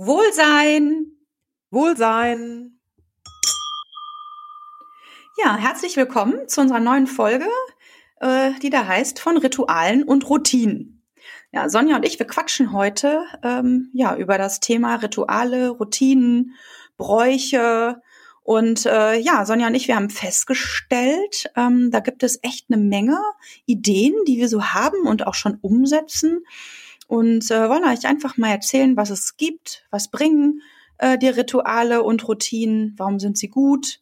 Wohlsein. Wohlsein. Ja, herzlich willkommen zu unserer neuen Folge, äh, die da heißt von Ritualen und Routinen. Ja, Sonja und ich, wir quatschen heute ähm, ja über das Thema Rituale, Routinen, Bräuche. Und äh, ja, Sonja und ich, wir haben festgestellt, ähm, da gibt es echt eine Menge Ideen, die wir so haben und auch schon umsetzen. Und äh, wollen euch einfach mal erzählen, was es gibt, was bringen äh, die Rituale und Routinen, warum sind sie gut,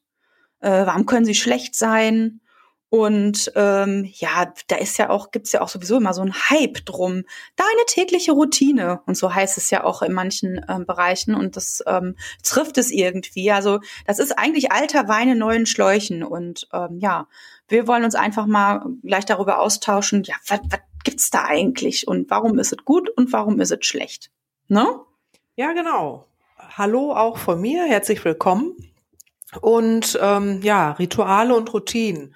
äh, warum können sie schlecht sein. Und ähm, ja, da ist ja auch, gibt's ja auch sowieso immer so ein Hype drum. Deine tägliche Routine. Und so heißt es ja auch in manchen ähm, Bereichen. Und das ähm, trifft es irgendwie. Also das ist eigentlich alter Wein in neuen Schläuchen. Und ähm, ja, wir wollen uns einfach mal gleich darüber austauschen, ja, was, gibt's da eigentlich? Und warum ist es gut und warum ist es schlecht? Ne? Ja, genau. Hallo auch von mir, herzlich willkommen. Und ähm, ja, Rituale und Routinen.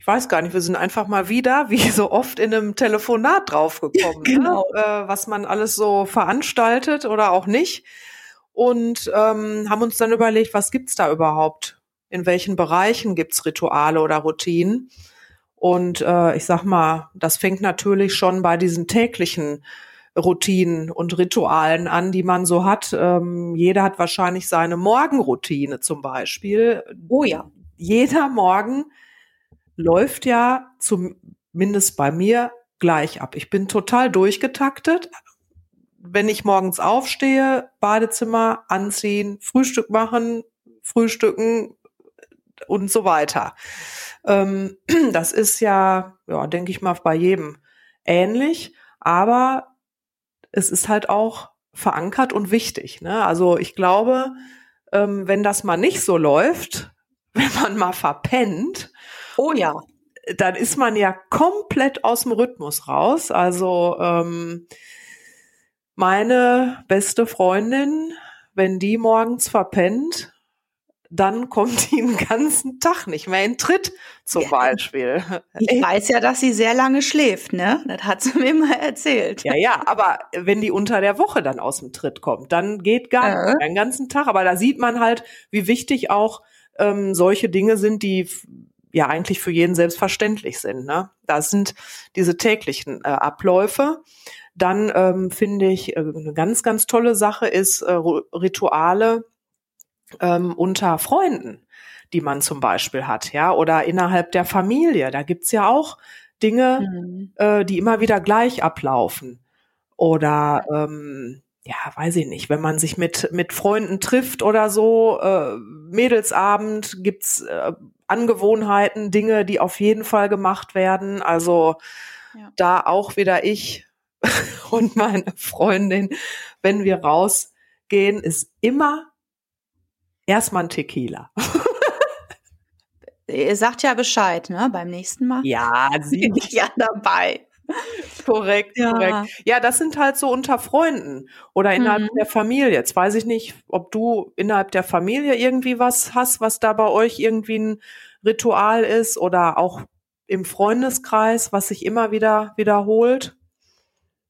Ich weiß gar nicht, wir sind einfach mal wieder, wie so oft, in einem Telefonat draufgekommen, ne? genau. ne? äh, was man alles so veranstaltet oder auch nicht. Und ähm, haben uns dann überlegt, was gibt's da überhaupt? In welchen Bereichen gibt's Rituale oder Routinen? Und äh, ich sag mal, das fängt natürlich schon bei diesen täglichen Routinen und Ritualen an, die man so hat. Ähm, jeder hat wahrscheinlich seine Morgenroutine zum Beispiel. Oh ja. Jeder Morgen läuft ja zumindest bei mir gleich ab. Ich bin total durchgetaktet. Wenn ich morgens aufstehe, Badezimmer anziehen, Frühstück machen, frühstücken und so weiter. Ähm, das ist ja, ja, denke ich mal, bei jedem ähnlich. Aber es ist halt auch verankert und wichtig. Ne? Also ich glaube, ähm, wenn das mal nicht so läuft, wenn man mal verpennt, oh ja, dann ist man ja komplett aus dem Rhythmus raus. Also ähm, meine beste Freundin, wenn die morgens verpennt, dann kommt die den ganzen Tag nicht mehr in Tritt, zum ja. Beispiel. Ich weiß ja, dass sie sehr lange schläft, ne? Das hat sie mir mal erzählt. Ja, ja, aber wenn die unter der Woche dann aus dem Tritt kommt, dann geht gar äh. nicht den ganzen Tag. Aber da sieht man halt, wie wichtig auch ähm, solche Dinge sind, die ja eigentlich für jeden selbstverständlich sind. Ne? Das sind diese täglichen äh, Abläufe. Dann ähm, finde ich äh, eine ganz, ganz tolle Sache ist äh, Rituale, ähm, unter Freunden, die man zum Beispiel hat, ja, oder innerhalb der Familie. Da gibt's ja auch Dinge, mhm. äh, die immer wieder gleich ablaufen. Oder ähm, ja, weiß ich nicht, wenn man sich mit, mit Freunden trifft oder so, äh, Mädelsabend, gibt's äh, Angewohnheiten, Dinge, die auf jeden Fall gemacht werden. Also ja. da auch wieder ich und meine Freundin, wenn wir rausgehen, ist immer erstmal ein Tequila. Ihr sagt ja Bescheid, ne? Beim nächsten Mal. Ja, sie ja dabei. korrekt, ja. korrekt. Ja, das sind halt so unter Freunden oder innerhalb mhm. der Familie. Jetzt weiß ich nicht, ob du innerhalb der Familie irgendwie was hast, was da bei euch irgendwie ein Ritual ist oder auch im Freundeskreis, was sich immer wieder wiederholt.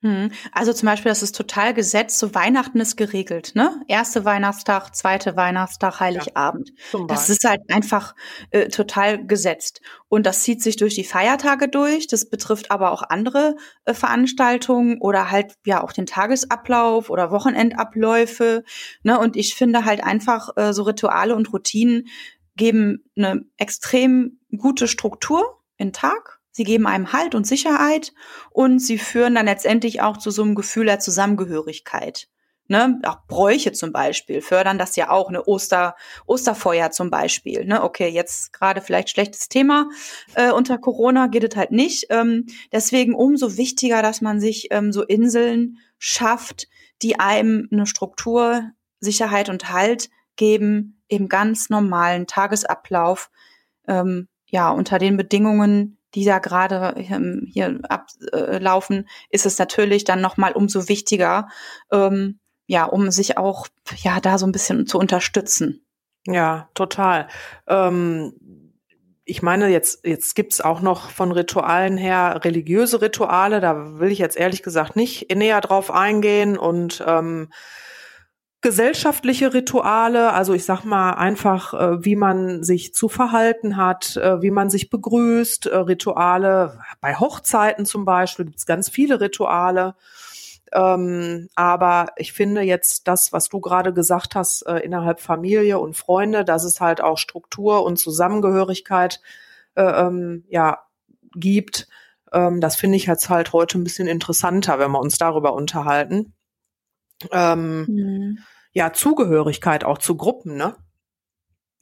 Hm. Also zum Beispiel, das ist total gesetzt, so Weihnachten ist geregelt, ne? Erste Weihnachtstag, zweite Weihnachtstag, Heiligabend. Ja, das ist halt einfach äh, total gesetzt. Und das zieht sich durch die Feiertage durch, das betrifft aber auch andere äh, Veranstaltungen oder halt ja auch den Tagesablauf oder Wochenendabläufe. Ne? Und ich finde halt einfach äh, so Rituale und Routinen geben eine extrem gute Struktur in Tag Sie geben einem Halt und Sicherheit und sie führen dann letztendlich auch zu so einem Gefühl der Zusammengehörigkeit. Ne, auch Bräuche zum Beispiel fördern das ja auch, eine Oster, Osterfeuer zum Beispiel. Ne, okay, jetzt gerade vielleicht schlechtes Thema äh, unter Corona geht es halt nicht. Ähm, deswegen umso wichtiger, dass man sich ähm, so Inseln schafft, die einem eine Struktur, Sicherheit und Halt geben im ganz normalen Tagesablauf. Ähm, ja, unter den Bedingungen, die da gerade ähm, hier ablaufen, ist es natürlich dann nochmal umso wichtiger, ähm, ja, um sich auch ja da so ein bisschen zu unterstützen. Ja, total. Ähm, ich meine, jetzt, jetzt gibt's auch noch von Ritualen her religiöse Rituale, da will ich jetzt ehrlich gesagt nicht näher drauf eingehen und ähm, gesellschaftliche Rituale, also ich sag mal einfach, äh, wie man sich zu verhalten hat, äh, wie man sich begrüßt, äh, Rituale, bei Hochzeiten zum Beispiel gibt es ganz viele Rituale. Ähm, aber ich finde jetzt das, was du gerade gesagt hast, äh, innerhalb Familie und Freunde, dass es halt auch Struktur und Zusammengehörigkeit äh, ähm, ja gibt, ähm, das finde ich jetzt halt heute ein bisschen interessanter, wenn wir uns darüber unterhalten ähm, mhm. Ja, Zugehörigkeit auch zu Gruppen, ne?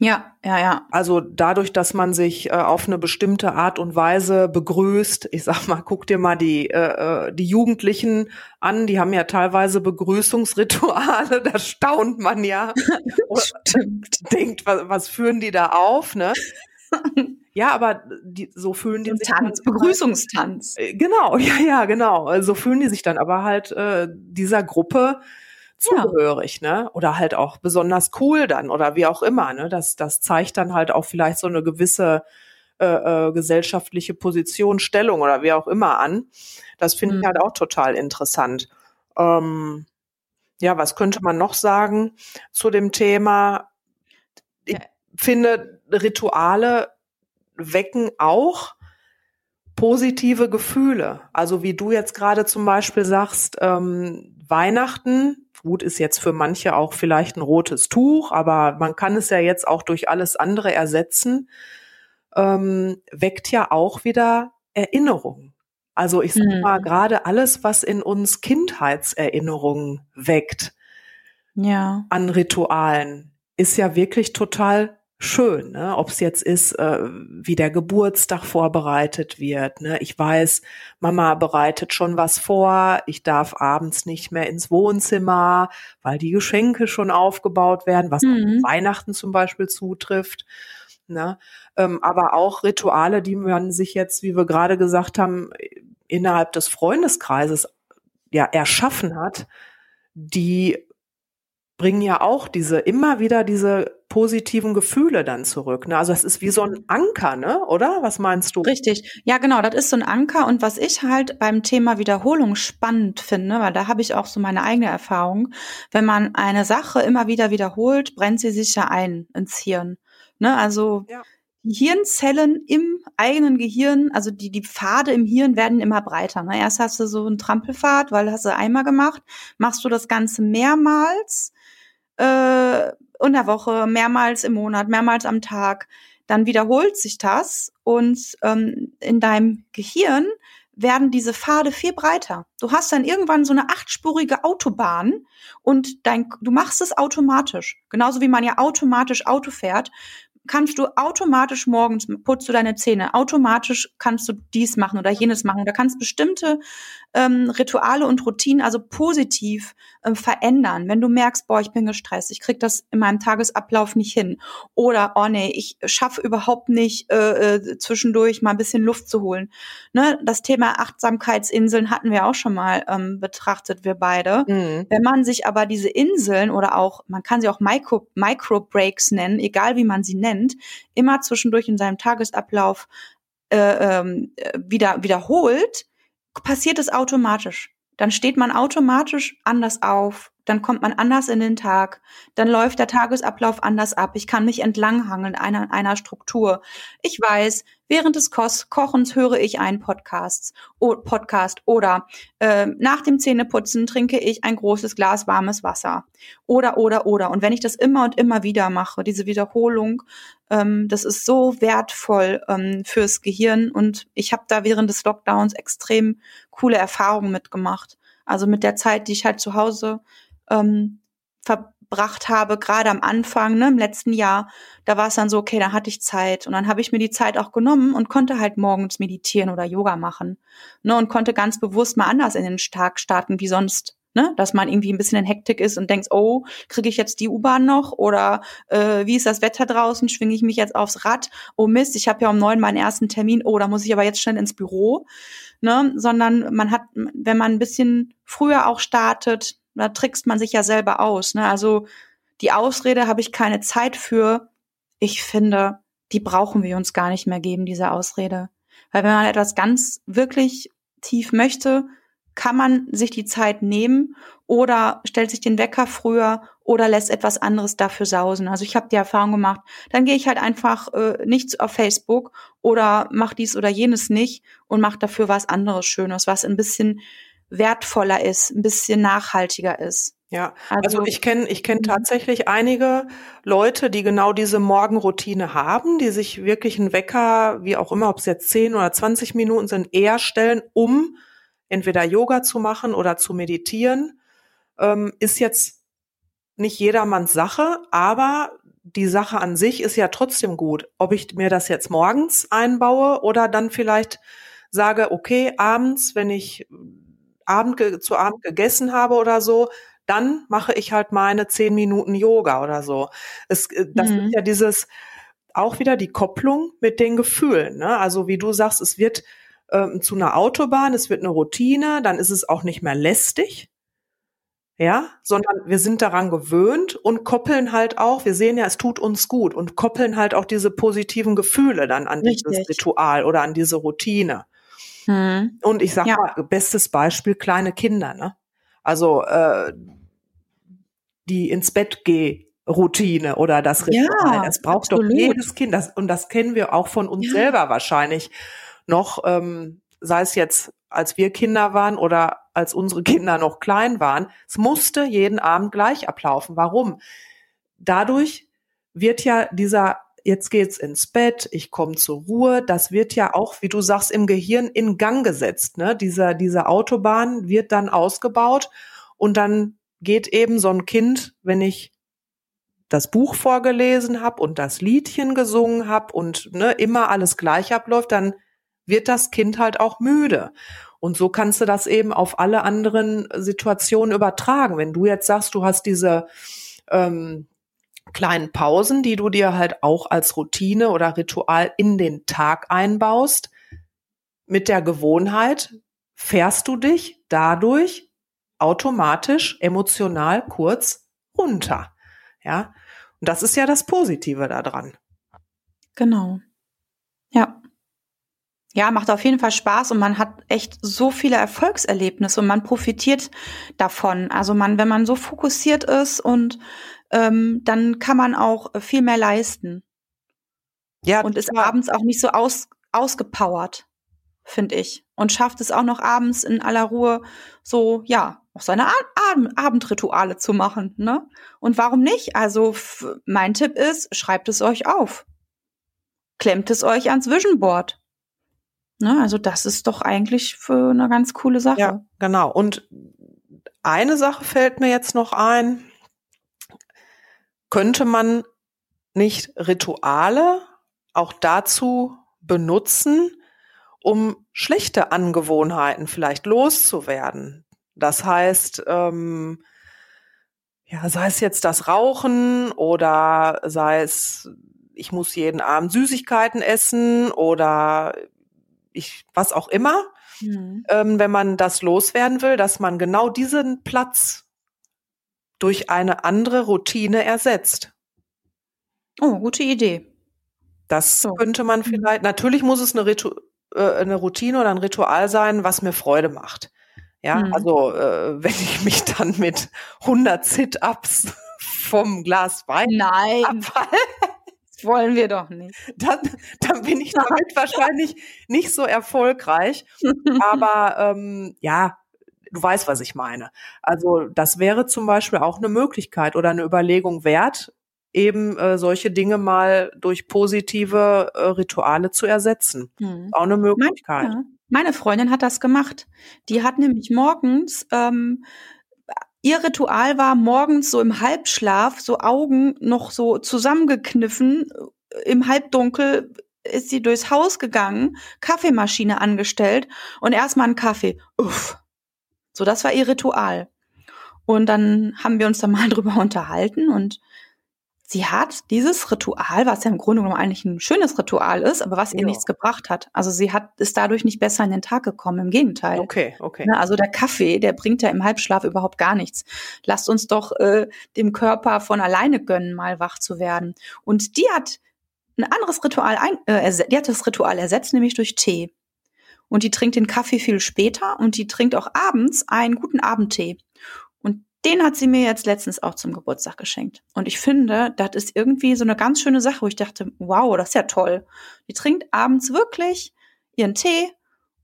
Ja, ja, ja. Also dadurch, dass man sich äh, auf eine bestimmte Art und Weise begrüßt, ich sag mal, guck dir mal die äh, äh die Jugendlichen an, die haben ja teilweise Begrüßungsrituale, da staunt man ja. Stimmt. Denkt, was, was führen die da auf, ne? Ja, aber die, so fühlen die so sich. Tanz, Begrüßungstanz. Halt, genau, ja, ja, genau. So fühlen die sich dann aber halt äh, dieser Gruppe zugehörig, ja. ne? Oder halt auch besonders cool dann oder wie auch immer, ne? Das, das zeigt dann halt auch vielleicht so eine gewisse äh, äh, gesellschaftliche Position, Stellung oder wie auch immer an. Das finde mhm. ich halt auch total interessant. Ähm, ja, was könnte man noch sagen zu dem Thema? Ich ja. finde Rituale wecken auch positive Gefühle. Also wie du jetzt gerade zum Beispiel sagst, ähm, Weihnachten, gut ist jetzt für manche auch vielleicht ein rotes Tuch, aber man kann es ja jetzt auch durch alles andere ersetzen, ähm, weckt ja auch wieder Erinnerungen. Also ich sag mhm. mal, gerade alles, was in uns Kindheitserinnerungen weckt, ja. an Ritualen, ist ja wirklich total schön, ne? ob es jetzt ist, äh, wie der Geburtstag vorbereitet wird. Ne? Ich weiß, Mama bereitet schon was vor, ich darf abends nicht mehr ins Wohnzimmer, weil die Geschenke schon aufgebaut werden, was mhm. Weihnachten zum Beispiel zutrifft. Ne? Ähm, aber auch Rituale, die man sich jetzt, wie wir gerade gesagt haben, innerhalb des Freundeskreises ja erschaffen hat, die bringen ja auch diese immer wieder diese positiven Gefühle dann zurück. Ne? Also es ist wie so ein Anker, ne? Oder? Was meinst du? Richtig. Ja, genau, das ist so ein Anker. Und was ich halt beim Thema Wiederholung spannend finde, weil da habe ich auch so meine eigene Erfahrung, wenn man eine Sache immer wieder wiederholt, brennt sie sich ja ein ins Hirn. Ne? Also ja. Hirnzellen im eigenen Gehirn, also die, die Pfade im Hirn werden immer breiter. Ne? Erst hast du so einen Trampelpfad, weil hast du einmal gemacht, machst du das Ganze mehrmals äh, in der Woche, mehrmals im Monat, mehrmals am Tag, dann wiederholt sich das und ähm, in deinem Gehirn werden diese Pfade viel breiter. Du hast dann irgendwann so eine achtspurige Autobahn und dein, du machst es automatisch. Genauso wie man ja automatisch Auto fährt, kannst du automatisch morgens putzt du deine Zähne, automatisch kannst du dies machen oder jenes machen. Da kannst bestimmte ähm, Rituale und Routinen also positiv ähm, verändern. Wenn du merkst, boah, ich bin gestresst, ich krieg das in meinem Tagesablauf nicht hin oder oh nee, ich schaffe überhaupt nicht äh, äh, zwischendurch mal ein bisschen Luft zu holen. Ne? Das Thema Achtsamkeitsinseln hatten wir auch schon mal ähm, betrachtet, wir beide. Mhm. Wenn man sich aber diese Inseln oder auch, man kann sie auch Micro, Micro Breaks nennen, egal wie man sie nennt, immer zwischendurch in seinem Tagesablauf äh, ähm, äh, wieder wiederholt, passiert es automatisch. Dann steht man automatisch anders auf, dann kommt man anders in den Tag, dann läuft der Tagesablauf anders ab. Ich kann mich entlanghangeln einer, einer Struktur. Ich weiß, während des Ko Kochens höre ich einen Podcast, o Podcast oder äh, nach dem Zähneputzen trinke ich ein großes Glas warmes Wasser oder oder oder. Und wenn ich das immer und immer wieder mache, diese Wiederholung, ähm, das ist so wertvoll ähm, fürs Gehirn und ich habe da während des Lockdowns extrem coole Erfahrungen mitgemacht. Also mit der Zeit, die ich halt zu Hause ähm, verbracht habe, gerade am Anfang, ne, im letzten Jahr, da war es dann so, okay, da hatte ich Zeit und dann habe ich mir die Zeit auch genommen und konnte halt morgens meditieren oder Yoga machen, ne, und konnte ganz bewusst mal anders in den Tag starten wie sonst. Ne, dass man irgendwie ein bisschen in Hektik ist und denkt, oh, kriege ich jetzt die U-Bahn noch oder äh, wie ist das Wetter draußen? Schwinge ich mich jetzt aufs Rad? Oh Mist, ich habe ja um neun meinen ersten Termin. Oh, da muss ich aber jetzt schnell ins Büro. Ne, sondern man hat, wenn man ein bisschen früher auch startet, da trickst man sich ja selber aus. Ne? Also die Ausrede habe ich keine Zeit für. Ich finde, die brauchen wir uns gar nicht mehr geben, diese Ausrede. Weil wenn man etwas ganz wirklich tief möchte, kann man sich die Zeit nehmen oder stellt sich den Wecker früher oder lässt etwas anderes dafür sausen. Also ich habe die Erfahrung gemacht, dann gehe ich halt einfach äh, nicht auf Facebook oder mach dies oder jenes nicht und mach dafür was anderes Schönes, was ein bisschen wertvoller ist, ein bisschen nachhaltiger ist. Ja, also, also ich kenne ich kenne mhm. tatsächlich einige Leute, die genau diese Morgenroutine haben, die sich wirklich einen Wecker, wie auch immer, ob es jetzt 10 oder 20 Minuten sind, eher stellen, um entweder Yoga zu machen oder zu meditieren. Ähm, ist jetzt nicht jedermanns Sache, aber die Sache an sich ist ja trotzdem gut. Ob ich mir das jetzt morgens einbaue oder dann vielleicht sage, okay, abends, wenn ich Abend zu Abend gegessen habe oder so, dann mache ich halt meine zehn Minuten Yoga oder so. Es, äh, das mhm. ist ja dieses auch wieder die Kopplung mit den Gefühlen. Ne? Also wie du sagst, es wird ähm, zu einer Autobahn, es wird eine Routine, dann ist es auch nicht mehr lästig. Ja, sondern wir sind daran gewöhnt und koppeln halt auch, wir sehen ja, es tut uns gut und koppeln halt auch diese positiven Gefühle dann an Richtig. dieses Ritual oder an diese Routine. Hm. Und ich sag ja. mal, bestes Beispiel, kleine Kinder, ne? Also äh, die ins Bett geh Routine oder das Ritual. Ja, das braucht absolut. doch jedes Kind. Das, und das kennen wir auch von uns ja. selber wahrscheinlich noch, ähm, sei es jetzt, als wir Kinder waren oder als unsere Kinder noch klein waren. Es musste jeden Abend gleich ablaufen. Warum? Dadurch wird ja dieser jetzt geht's ins Bett, ich komme zur Ruhe. Das wird ja auch, wie du sagst, im Gehirn in Gang gesetzt. Ne? Diese, diese Autobahn wird dann ausgebaut und dann geht eben so ein Kind, wenn ich das Buch vorgelesen habe und das Liedchen gesungen habe und ne, immer alles gleich abläuft, dann wird das Kind halt auch müde. Und so kannst du das eben auf alle anderen Situationen übertragen. Wenn du jetzt sagst, du hast diese ähm, kleinen Pausen, die du dir halt auch als Routine oder Ritual in den Tag einbaust, mit der Gewohnheit fährst du dich dadurch automatisch emotional kurz runter. Ja, und das ist ja das Positive daran. Genau. Ja. Ja, macht auf jeden Fall Spaß und man hat echt so viele Erfolgserlebnisse und man profitiert davon. Also man, wenn man so fokussiert ist und ähm, dann kann man auch viel mehr leisten. Ja. Und ist abends auch nicht so aus, ausgepowert, finde ich. Und schafft es auch noch abends in aller Ruhe so, ja, auch seine Ab Abendrituale zu machen, ne? Und warum nicht? Also mein Tipp ist, schreibt es euch auf. Klemmt es euch ans Vision Board. Ne? Also das ist doch eigentlich für eine ganz coole Sache. Ja, genau. Und eine Sache fällt mir jetzt noch ein. Könnte man nicht Rituale auch dazu benutzen, um schlechte Angewohnheiten vielleicht loszuwerden? Das heißt, ähm, ja, sei es jetzt das Rauchen oder sei es, ich muss jeden Abend Süßigkeiten essen oder ich, was auch immer, mhm. ähm, wenn man das loswerden will, dass man genau diesen Platz durch eine andere Routine ersetzt. Oh, gute Idee. Das so. könnte man mhm. vielleicht, natürlich muss es eine, Ritu äh, eine Routine oder ein Ritual sein, was mir Freude macht. Ja, hm. also äh, wenn ich mich dann mit 100 Sit-ups vom Glas Wein Nein. abfall, wollen wir doch nicht. Dann, dann bin ich damit wahrscheinlich nicht so erfolgreich. Aber ähm, ja, du weißt, was ich meine. Also das wäre zum Beispiel auch eine Möglichkeit oder eine Überlegung wert, eben äh, solche Dinge mal durch positive äh, Rituale zu ersetzen. Hm. Auch eine Möglichkeit. Ja. Meine Freundin hat das gemacht. Die hat nämlich morgens, ähm, ihr Ritual war morgens so im Halbschlaf, so Augen noch so zusammengekniffen, äh, im Halbdunkel ist sie durchs Haus gegangen, Kaffeemaschine angestellt und erstmal einen Kaffee. Uff. So, das war ihr Ritual. Und dann haben wir uns da mal drüber unterhalten und sie hat dieses Ritual, was ja im Grunde genommen eigentlich ein schönes Ritual ist, aber was ihr ja. nichts gebracht hat. Also sie hat ist dadurch nicht besser in den Tag gekommen, im Gegenteil. Okay, okay. Ne, also der Kaffee, der bringt ja im Halbschlaf überhaupt gar nichts. Lasst uns doch äh, dem Körper von alleine gönnen, mal wach zu werden. Und die hat ein anderes Ritual ein, äh, die hat das Ritual ersetzt, nämlich durch Tee. und die trinkt den Kaffee viel später und die trinkt auch abends einen guten Abendtee. Den hat sie mir jetzt letztens auch zum Geburtstag geschenkt. Und ich finde, das ist irgendwie so eine ganz schöne Sache, wo ich dachte, wow, das ist ja toll. Die trinkt abends wirklich ihren Tee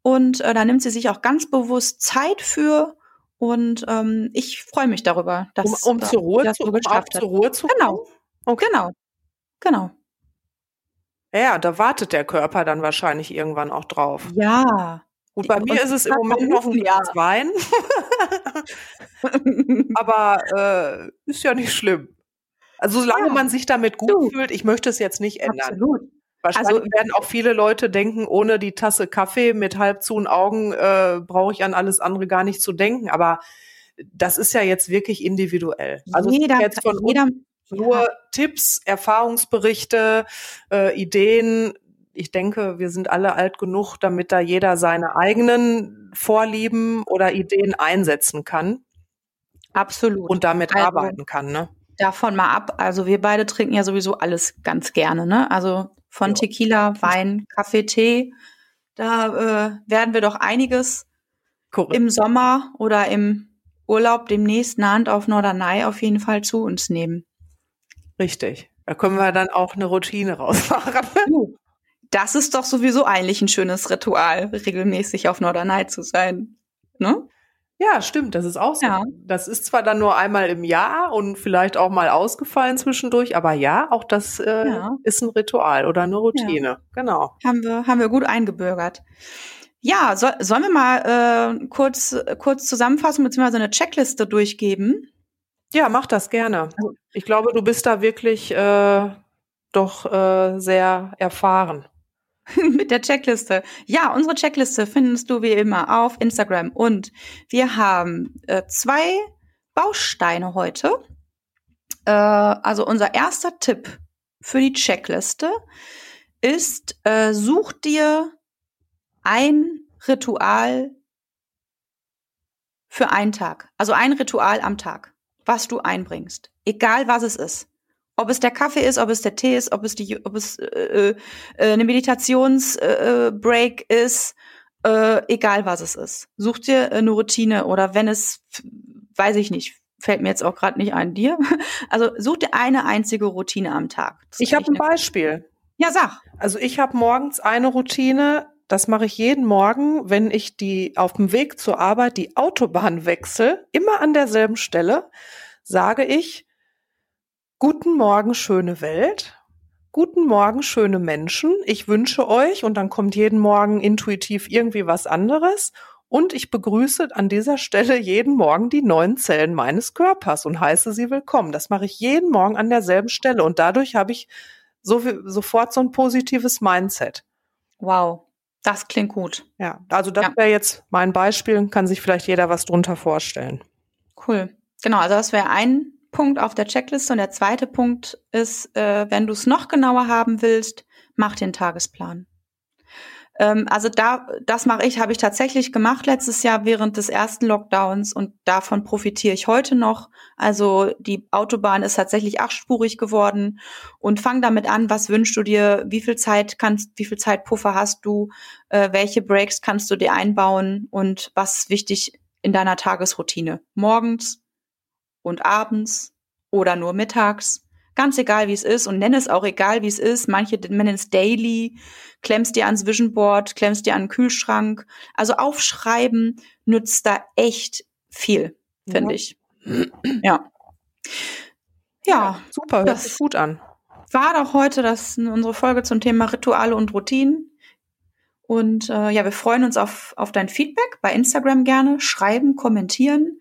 und äh, da nimmt sie sich auch ganz bewusst Zeit für. Und ähm, ich freue mich darüber, dass um, um zur Ruhe das geschafft um zur Ruhe zu Genau, okay. genau, genau. Ja, da wartet der Körper dann wahrscheinlich irgendwann auch drauf. Ja. Gut, bei mir ist es im Moment noch ein Glas. Wein. Aber äh, ist ja nicht schlimm. Also solange ja. man sich damit gut du. fühlt, ich möchte es jetzt nicht ändern. Absolut. Wahrscheinlich also, werden auch viele Leute denken, ohne die Tasse Kaffee mit halb zuen Augen äh, brauche ich an alles andere gar nicht zu denken. Aber das ist ja jetzt wirklich individuell. Also jeder, jetzt von jeder, nur ja. Tipps, Erfahrungsberichte, äh, Ideen. Ich denke, wir sind alle alt genug, damit da jeder seine eigenen Vorlieben oder Ideen einsetzen kann. Absolut. Und damit also, arbeiten kann, ne? Davon mal ab. Also wir beide trinken ja sowieso alles ganz gerne, ne? Also von ja. Tequila, Wein, Kaffee, Tee. Da äh, werden wir doch einiges Korrekt. im Sommer oder im Urlaub demnächst nahend auf Norderney auf jeden Fall zu uns nehmen. Richtig. Da können wir dann auch eine Routine rausmachen. Das ist doch sowieso eigentlich ein schönes Ritual, regelmäßig auf Norderney zu sein. Ne? Ja, stimmt, das ist auch so. Ja. Das ist zwar dann nur einmal im Jahr und vielleicht auch mal ausgefallen zwischendurch, aber ja, auch das äh, ja. ist ein Ritual oder eine Routine. Ja. Genau. Haben wir, haben wir gut eingebürgert. Ja, so, sollen wir mal äh, kurz, kurz zusammenfassen bzw. eine Checkliste durchgeben? Ja, mach das gerne. Also ich glaube, du bist da wirklich äh, doch äh, sehr erfahren. Mit der Checkliste. Ja, unsere Checkliste findest du wie immer auf Instagram. Und wir haben äh, zwei Bausteine heute. Äh, also unser erster Tipp für die Checkliste ist, äh, such dir ein Ritual für einen Tag. Also ein Ritual am Tag, was du einbringst. Egal was es ist. Ob es der Kaffee ist, ob es der Tee ist, ob es die, ob es äh, äh, eine Meditationsbreak äh, ist, äh, egal was es ist. Such dir eine Routine oder wenn es, weiß ich nicht, fällt mir jetzt auch gerade nicht ein, dir. Also such dir eine einzige Routine am Tag. Ich habe ein Beispiel. Ja, sag. Also ich habe morgens eine Routine, das mache ich jeden Morgen, wenn ich die auf dem Weg zur Arbeit die Autobahn wechsle, immer an derselben Stelle, sage ich, Guten Morgen, schöne Welt. Guten Morgen, schöne Menschen. Ich wünsche euch, und dann kommt jeden Morgen intuitiv irgendwie was anderes. Und ich begrüße an dieser Stelle jeden Morgen die neuen Zellen meines Körpers und heiße sie willkommen. Das mache ich jeden Morgen an derselben Stelle. Und dadurch habe ich so, sofort so ein positives Mindset. Wow. Das klingt gut. Ja, also das ja. wäre jetzt mein Beispiel, kann sich vielleicht jeder was drunter vorstellen. Cool. Genau, also das wäre ein Punkt auf der Checkliste. Und der zweite Punkt ist, äh, wenn du es noch genauer haben willst, mach den Tagesplan. Ähm, also da, das mache ich, habe ich tatsächlich gemacht letztes Jahr während des ersten Lockdowns und davon profitiere ich heute noch. Also die Autobahn ist tatsächlich achtspurig geworden und fang damit an, was wünschst du dir, wie viel Zeit kannst, wie viel Zeitpuffer hast du, äh, welche Breaks kannst du dir einbauen und was ist wichtig in deiner Tagesroutine. Morgens, und abends oder nur mittags. Ganz egal, wie es ist und nenn es auch egal, wie es ist. Manche nennen es daily, klemmst dir ans Vision Board, klemmst dir an den Kühlschrank. Also aufschreiben nützt da echt viel, finde ja. ich. Ja. Ja, ja super, hört das sich gut an. War doch heute das unsere Folge zum Thema Rituale und Routinen. Und äh, ja, wir freuen uns auf, auf dein Feedback bei Instagram gerne. Schreiben, kommentieren.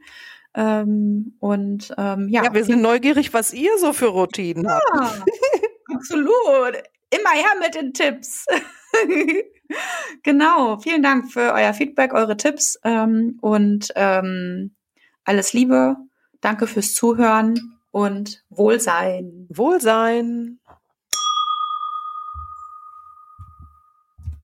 Ähm, und ähm, ja. Ja, wir sind neugierig, was ihr so für Routinen ja, habt. absolut. Immer her mit den Tipps. genau. Vielen Dank für euer Feedback, eure Tipps ähm, und ähm, alles Liebe. Danke fürs Zuhören und Wohlsein. Wohlsein.